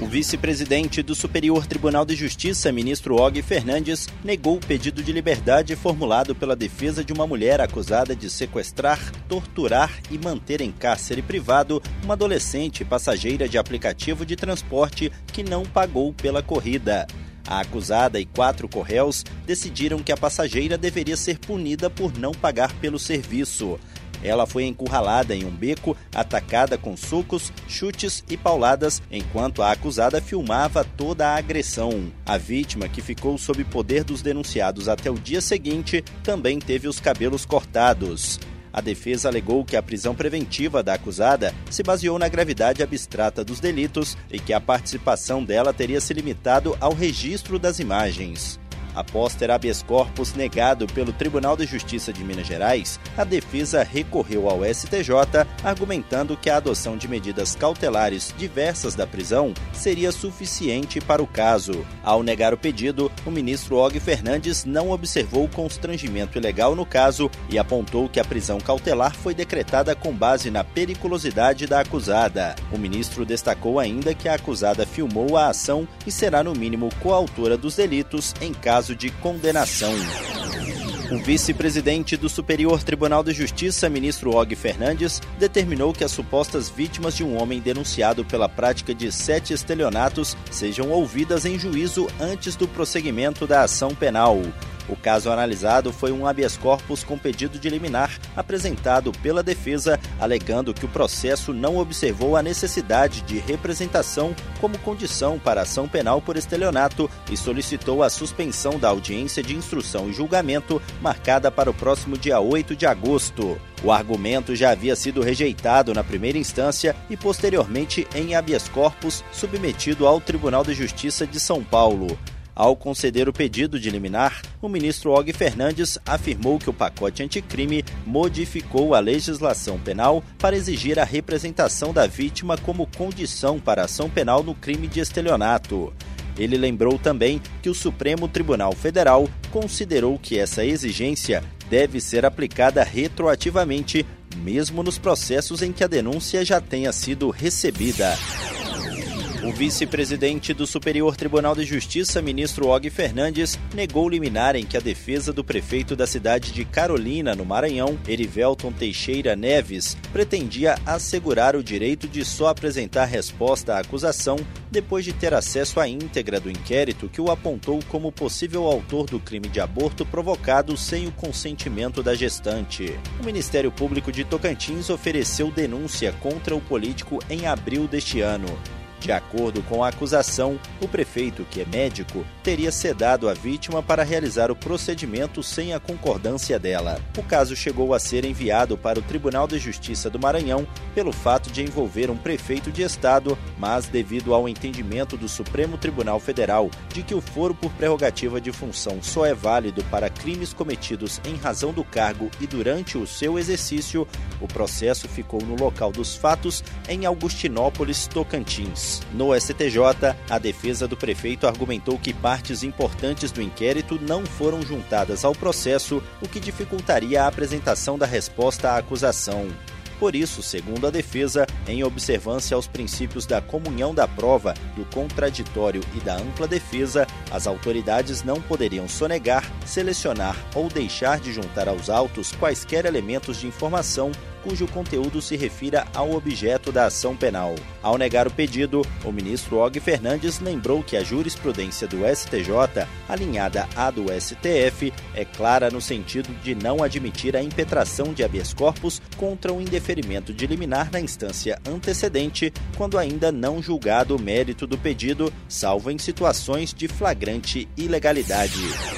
O vice-presidente do Superior Tribunal de Justiça, ministro Og Fernandes, negou o pedido de liberdade formulado pela defesa de uma mulher acusada de sequestrar, torturar e manter em cárcere privado uma adolescente passageira de aplicativo de transporte que não pagou pela corrida. A acusada e quatro corréus decidiram que a passageira deveria ser punida por não pagar pelo serviço. Ela foi encurralada em um beco, atacada com socos, chutes e pauladas, enquanto a acusada filmava toda a agressão. A vítima, que ficou sob poder dos denunciados até o dia seguinte, também teve os cabelos cortados. A defesa alegou que a prisão preventiva da acusada se baseou na gravidade abstrata dos delitos e que a participação dela teria se limitado ao registro das imagens. Após ter habeas corpus negado pelo Tribunal de Justiça de Minas Gerais, a defesa recorreu ao STJ, argumentando que a adoção de medidas cautelares diversas da prisão seria suficiente para o caso. Ao negar o pedido, o ministro Og Fernandes não observou constrangimento ilegal no caso e apontou que a prisão cautelar foi decretada com base na periculosidade da acusada. O ministro destacou ainda que a acusada filmou a ação e será, no mínimo, coautora dos delitos em caso caso de condenação. O vice-presidente do Superior Tribunal de Justiça, ministro Og Fernandes, determinou que as supostas vítimas de um homem denunciado pela prática de sete estelionatos sejam ouvidas em juízo antes do prosseguimento da ação penal. O caso analisado foi um habeas corpus com pedido de liminar apresentado pela defesa, alegando que o processo não observou a necessidade de representação como condição para ação penal por estelionato e solicitou a suspensão da audiência de instrução e julgamento marcada para o próximo dia 8 de agosto. O argumento já havia sido rejeitado na primeira instância e posteriormente em habeas corpus submetido ao Tribunal de Justiça de São Paulo. Ao conceder o pedido de liminar, o ministro Og Fernandes afirmou que o pacote anticrime modificou a legislação penal para exigir a representação da vítima como condição para ação penal no crime de estelionato. Ele lembrou também que o Supremo Tribunal Federal considerou que essa exigência deve ser aplicada retroativamente, mesmo nos processos em que a denúncia já tenha sido recebida. O vice-presidente do Superior Tribunal de Justiça, ministro Og Fernandes, negou liminar em que a defesa do prefeito da cidade de Carolina, no Maranhão, Erivelton Teixeira Neves, pretendia assegurar o direito de só apresentar resposta à acusação depois de ter acesso à íntegra do inquérito que o apontou como possível autor do crime de aborto provocado sem o consentimento da gestante. O Ministério Público de Tocantins ofereceu denúncia contra o político em abril deste ano. De acordo com a acusação, o prefeito, que é médico, teria sedado a vítima para realizar o procedimento sem a concordância dela. O caso chegou a ser enviado para o Tribunal de Justiça do Maranhão pelo fato de envolver um prefeito de estado, mas devido ao entendimento do Supremo Tribunal Federal de que o foro por prerrogativa de função só é válido para crimes cometidos em razão do cargo e durante o seu exercício, o processo ficou no local dos fatos em Augustinópolis, Tocantins. No STJ, a defesa do prefeito argumentou que partes importantes do inquérito não foram juntadas ao processo, o que dificultaria a apresentação da resposta à acusação. Por isso, segundo a defesa, em observância aos princípios da comunhão da prova, do contraditório e da ampla defesa, as autoridades não poderiam sonegar, selecionar ou deixar de juntar aos autos quaisquer elementos de informação cujo conteúdo se refira ao objeto da ação penal. Ao negar o pedido, o ministro Og Fernandes lembrou que a jurisprudência do STJ, alinhada à do STF, é clara no sentido de não admitir a impetração de habeas corpus contra o indeferimento de liminar na instância antecedente, quando ainda não julgado o mérito do pedido, salvo em situações de flagrante ilegalidade.